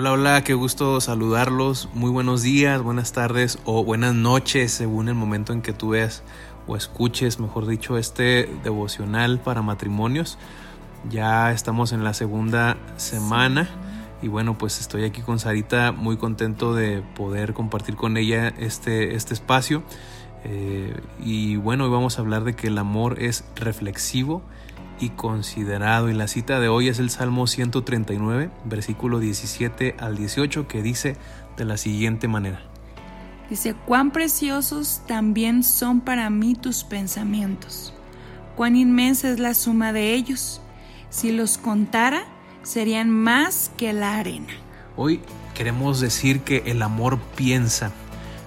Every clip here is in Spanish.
Hola, hola, qué gusto saludarlos. Muy buenos días, buenas tardes o buenas noches, según el momento en que tú veas o escuches, mejor dicho, este devocional para matrimonios. Ya estamos en la segunda semana y bueno, pues estoy aquí con Sarita muy contento de poder compartir con ella este, este espacio. Eh, y bueno, hoy vamos a hablar de que el amor es reflexivo y considerado. Y la cita de hoy es el Salmo 139, versículo 17 al 18, que dice de la siguiente manera. Dice, cuán preciosos también son para mí tus pensamientos, cuán inmensa es la suma de ellos. Si los contara, serían más que la arena. Hoy queremos decir que el amor piensa.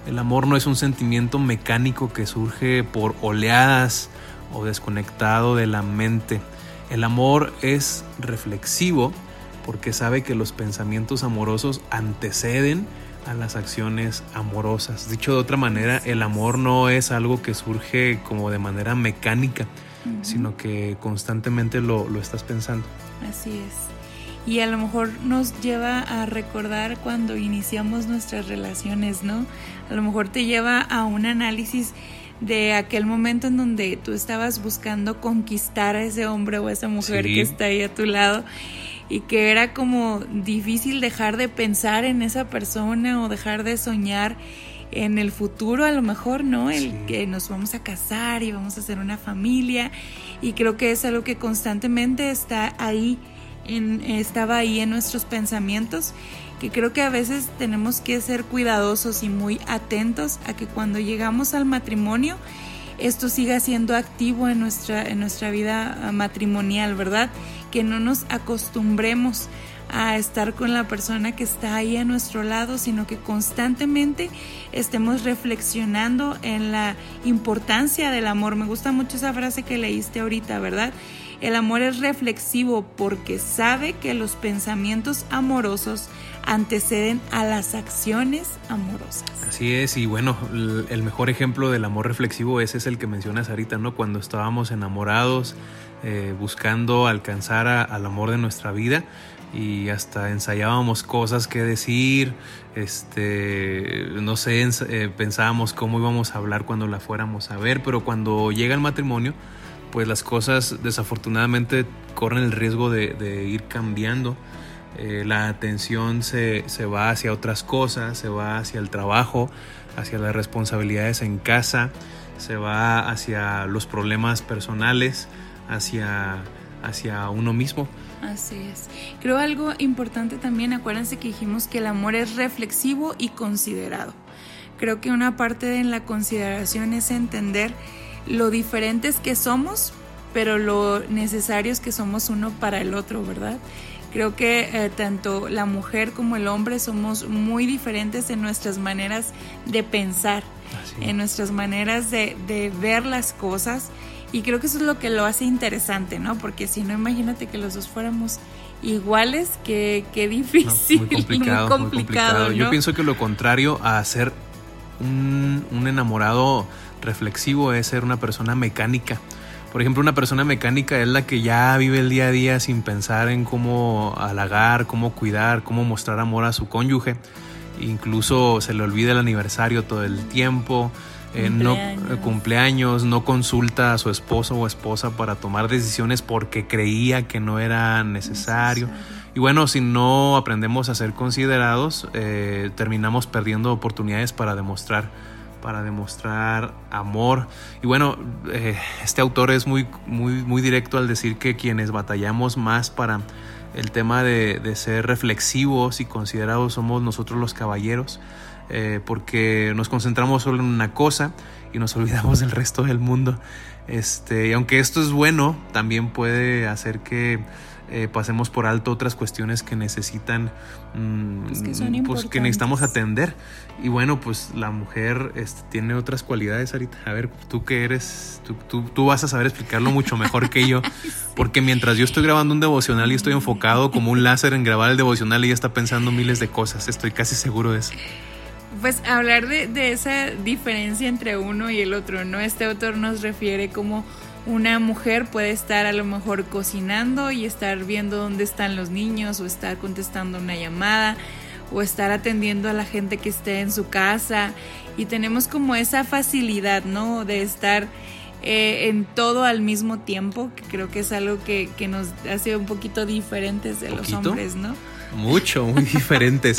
El amor no es un sentimiento mecánico que surge por oleadas o desconectado de la mente. El amor es reflexivo porque sabe que los pensamientos amorosos anteceden a las acciones amorosas. Dicho de otra manera, el amor no es algo que surge como de manera mecánica, sino que constantemente lo, lo estás pensando. Así es. Y a lo mejor nos lleva a recordar cuando iniciamos nuestras relaciones, ¿no? A lo mejor te lleva a un análisis de aquel momento en donde tú estabas buscando conquistar a ese hombre o a esa mujer que está ahí a tu lado y que era como difícil dejar de pensar en esa persona o dejar de soñar en el futuro a lo mejor, ¿no? El que nos vamos a casar y vamos a hacer una familia. Y creo que es algo que constantemente está ahí en, estaba ahí en nuestros pensamientos que creo que a veces tenemos que ser cuidadosos y muy atentos a que cuando llegamos al matrimonio esto siga siendo activo en nuestra, en nuestra vida ah, matrimonial, ¿verdad? Que no nos acostumbremos a estar con la persona que está ahí a nuestro lado, sino que constantemente estemos reflexionando en la importancia del amor. Me gusta mucho esa frase que leíste ahorita, ¿verdad? El amor es reflexivo porque sabe que los pensamientos amorosos anteceden a las acciones amorosas. Así es, y bueno, el mejor ejemplo del amor reflexivo ese es el que mencionas ahorita, ¿no? Cuando estábamos enamorados, eh, buscando alcanzar al amor de nuestra vida y hasta ensayábamos cosas que decir, este, no sé, eh, pensábamos cómo íbamos a hablar cuando la fuéramos a ver, pero cuando llega el matrimonio, pues las cosas desafortunadamente corren el riesgo de, ir cambiando. Eh, la atención se, va hacia otras cosas, se va hacia el trabajo, hacia las responsabilidades en casa, se va hacia los problemas personales, hacia, hacia uno mismo. Así es. Creo algo importante también, acuérdense que dijimos que el amor es reflexivo y considerado. Creo que una parte de la consideración es entender lo diferentes que somos, pero lo necesarios que somos uno para el otro, ¿verdad? Creo que eh, tanto la mujer como el hombre somos muy diferentes en nuestras maneras de pensar, en nuestras maneras de, ver las cosas. Y creo que eso es lo que lo hace interesante, ¿no? Porque si no, imagínate que los dos fuéramos iguales, qué, difícil, muy complicado. Muy complicado, Yo pienso que lo contrario a ser un, un enamorado reflexivo es ser una persona mecánica. Por ejemplo, una persona mecánica es la que ya vive el día a día sin pensar en cómo halagar, cómo cuidar, cómo mostrar amor a su cónyuge. Incluso se le olvida el aniversario todo el tiempo, eh, no eh, cumpleaños, no consulta a su esposo o esposa para tomar decisiones porque creía que no era necesario. Y bueno, si no aprendemos a ser considerados, eh, terminamos perdiendo oportunidades para demostrar para demostrar amor. Y bueno, eh, este autor es muy, muy, muy directo al decir que quienes batallamos más para el tema de, ser reflexivos y considerados somos nosotros los caballeros, eh, porque nos concentramos solo en una cosa y nos olvidamos del resto del mundo. Este, y aunque esto es bueno, también puede hacer que eh, pasemos por alto otras cuestiones que necesitan, mm, pues, que, necesitamos atender. Y bueno, pues la mujer este, tiene otras cualidades ahorita. A ver, tú que eres, tú, tú, vas a saber explicarlo mucho mejor que yo, porque mientras yo estoy grabando un devocional y estoy enfocado como un láser en grabar el devocional, ella está pensando miles de cosas, estoy casi seguro de eso. Pues hablar de, de esa diferencia entre uno y el otro, ¿no? Este autor nos refiere como una mujer puede estar a lo mejor cocinando y estar viendo dónde están los niños o estar contestando una llamada. o estar atendiendo a la gente que esté en su casa y tenemos como esa facilidad, ¿no? De estar eh, en todo al mismo tiempo, que creo que es algo que, que nos hace un poquito diferentes de los hombres, ¿no? Mucho, muy diferentes.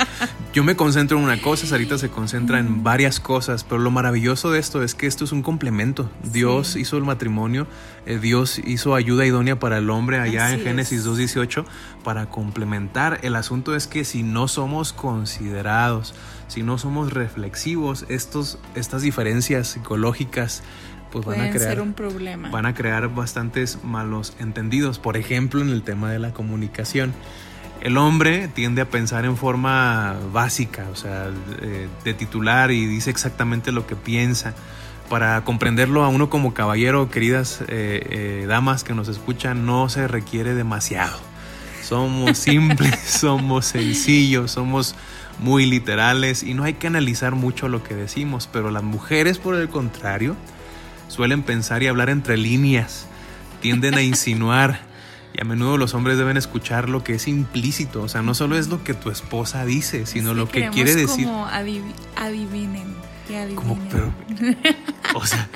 Yo me concentro en una cosa, Sarita se concentra en varias cosas, pero lo maravilloso de esto es que esto es un complemento. Dios hizo el matrimonio, eh, Dios hizo ayuda idónea para el hombre allá en Génesis 2.18 para complementar. El asunto es que si no somos considerados, si no somos reflexivos, estos, estas diferencias psicológicas pues van a crear ser un problema. Van a crear bastantes malos entendidos. Por ejemplo, en el tema de la comunicación el hombre tiende a pensar en forma básica, o sea, de, titular y dice exactamente lo que piensa. Para comprenderlo a uno como caballero, queridas eh, eh, damas que nos escuchan, no se requiere demasiado. Somos simples, somos sencillos, somos muy literales y no hay que analizar mucho lo que decimos, pero las mujeres, por el contrario, suelen pensar y hablar entre líneas, tienden a insinuar y a menudo los hombres deben escuchar lo que es implícito, o sea, no solo es lo que tu esposa dice, sino lo que quiere decir. Como adivinen, que adivinen. Como, pero, o sea,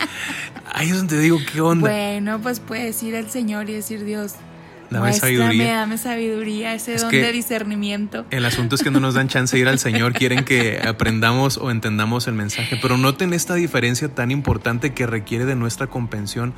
ahí es donde digo, ¿qué onda? Bueno, pues puedes ir al Señor y decir, Dios, Dame sabiduría. Dame sabiduría, ese don de discernimiento. El asunto es que no nos dan chance de ir al Señor, quieren que aprendamos o entendamos el mensaje, pero noten esta diferencia tan importante que requiere de nuestra comprensión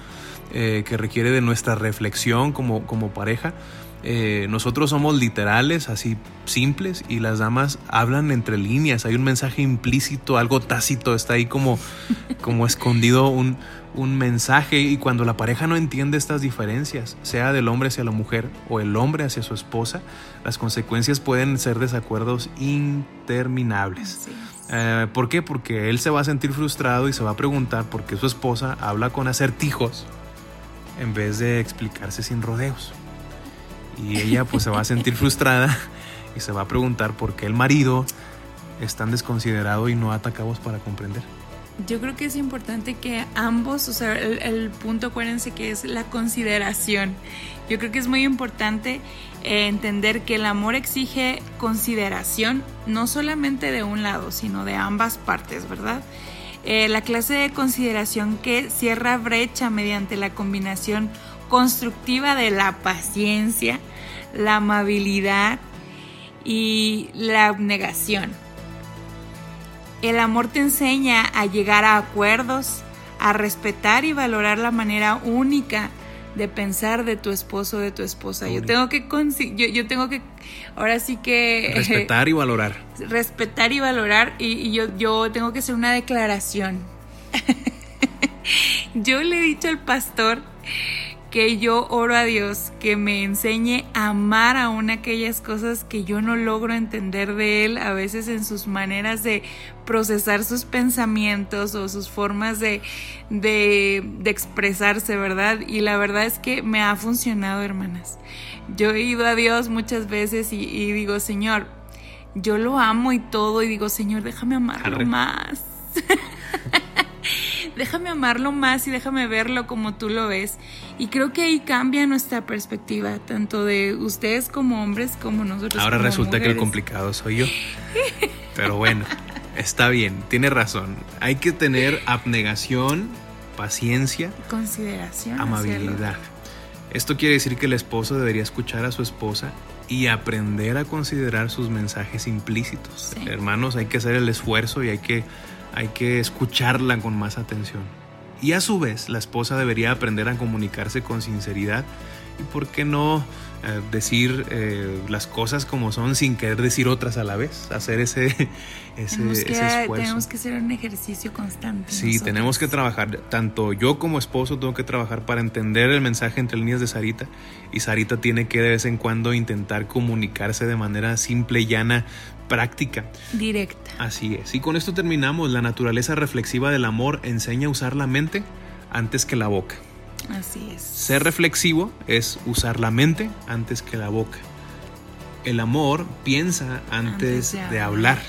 eh, que requiere de nuestra reflexión como, como pareja. Eh, nosotros somos literales, así simples, y las damas hablan entre líneas. Hay un mensaje implícito, algo tácito, está ahí como, como escondido un, un mensaje. Y cuando la pareja no entiende estas diferencias, sea del hombre hacia la mujer o el hombre hacia su esposa, las consecuencias pueden ser desacuerdos interminables. Eh, ¿Por qué? Porque él se va a sentir frustrado y se va a preguntar por qué su esposa habla con acertijos en vez de explicarse sin rodeos. Y ella pues se va a sentir frustrada y se va a preguntar por qué el marido es tan desconsiderado y no atacamos para comprender. Yo creo que es importante que ambos, o sea, el, punto acuérdense que es la consideración. Yo creo que es muy importante eh, entender que el amor exige consideración, no solamente de un lado, sino de ambas partes, ¿verdad? Eh, la clase de consideración que cierra brecha mediante la combinación constructiva de la paciencia, la amabilidad y la abnegación. El amor te enseña a llegar a acuerdos, a respetar y valorar la manera única de pensar de tu esposo o de tu esposa. Yo tengo que yo, yo, tengo que ahora sí que respetar y valorar. Respetar y valorar y, yo yo tengo que hacer una declaración. yo le he dicho al pastor que yo oro a Dios que me enseñe a amar aún aquellas cosas que yo no logro entender de Él, a veces en sus maneras de procesar sus pensamientos o sus formas de, de, expresarse, ¿verdad? Y la verdad es que me ha funcionado, hermanas. Yo he ido a Dios muchas veces y, digo, Señor, yo lo amo y todo, y digo, Señor, déjame amarlo más. déjame amarlo más y déjame verlo como tú lo ves. Y creo que ahí cambia nuestra perspectiva, tanto de ustedes como hombres como nosotros. Ahora resulta que el complicado soy yo. Pero bueno, está bien, tiene razón. Hay que tener abnegación, paciencia, consideración, amabilidad. Esto quiere decir que el esposo debería escuchar a su esposa y aprender a considerar sus mensajes implícitos. Hermanos, hay que hacer el esfuerzo y hay que hay que escucharla con más atención. Y a su vez, la esposa debería aprender a comunicarse con sinceridad y, ¿por qué no eh, decir eh, las cosas como son sin querer decir otras a la vez? Hacer ese, ese, tenemos que, esfuerzo. Tenemos que hacer un ejercicio constante. Sí, tenemos que trabajar. Tanto yo como esposo tengo que trabajar para entender el mensaje entre líneas de Sarita. Y Sarita tiene que de vez en cuando intentar comunicarse de manera simple, llana, práctica. Directa. Así es. Y con esto terminamos. La naturaleza reflexiva del amor enseña a usar la mente antes que la boca. Así es. Ser reflexivo es usar la mente antes que la boca. El amor piensa antes, de, hablar.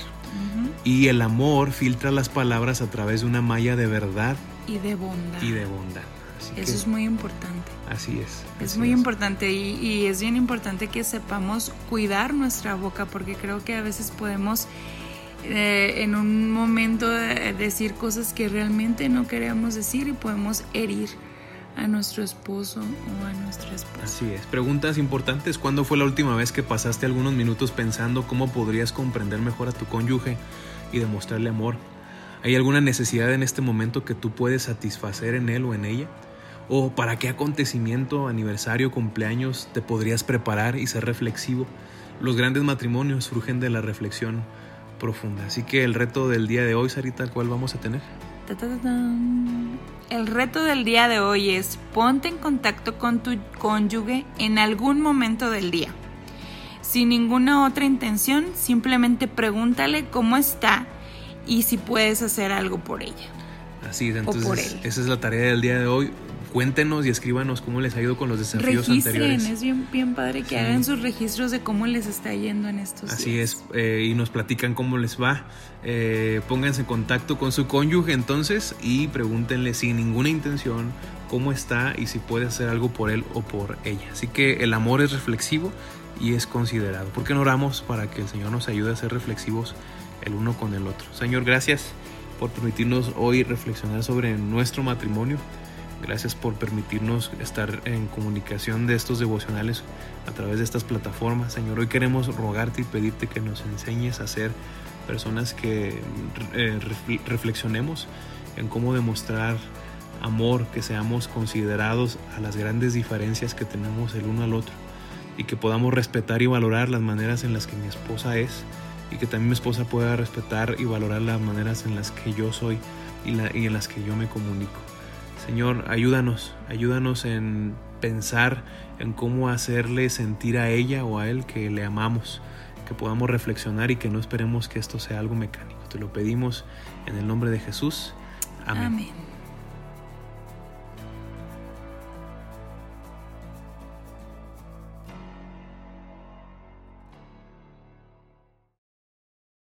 Y el amor filtra las palabras a través de una malla de verdad y de bondad. Y de bondad. Eso es muy importante. Así es. Es muy importante y, y, es bien importante que sepamos cuidar nuestra boca porque creo que a veces podemos eh, en un momento decir cosas que realmente no queremos decir y podemos herir a nuestro esposo o a nuestra esposa. Así es. Preguntas importantes. ¿Cuándo fue la última vez que pasaste algunos minutos pensando cómo podrías comprender mejor a tu cónyuge y demostrarle amor? ¿Hay alguna necesidad en este momento que tú puedes satisfacer en él o en ella? ¿O para qué acontecimiento, aniversario, cumpleaños te podrías preparar y ser reflexivo? Los grandes matrimonios surgen de la reflexión profunda. Así que el reto del día de hoy, Sarita, ¿cuál vamos a tener? El reto del día de hoy es ponte en contacto con tu cónyuge en algún momento del día. Sin ninguna otra intención, simplemente pregúntale cómo está y si puedes hacer algo por ella. Así es, entonces esa es la tarea del día de hoy cuéntenos y escríbanos cómo les ha ido con los desafíos Registren, anteriores. Es bien, bien padre que hagan sus registros de cómo les está yendo en estos Así es, eh, y nos platican cómo les va. Eh, pónganse en contacto con su cónyuge entonces y pregúntenle sin ninguna intención cómo está y si puede hacer algo por él o por ella. Así que el amor es reflexivo y es considerado. ¿Por qué no oramos para que el Señor nos ayude a ser reflexivos el uno con el otro? Señor, gracias por permitirnos hoy reflexionar sobre nuestro matrimonio. Gracias por permitirnos estar en comunicación de estos devocionales a través de estas plataformas. Señor, hoy queremos rogarte y pedirte que nos enseñes a ser personas que eh, reflexionemos en cómo demostrar amor, que seamos considerados a las grandes diferencias que tenemos el uno al otro y que podamos respetar y valorar las maneras en las que mi esposa es y que también mi esposa pueda respetar y valorar las maneras en las que yo soy y, y en las que yo me comunico. Señor, ayúdanos, ayúdanos en pensar en cómo hacerle sentir a ella o a él que le amamos, que podamos reflexionar y que no esperemos que esto sea algo mecánico. Te lo pedimos en el nombre de Jesús. Amén. Amén.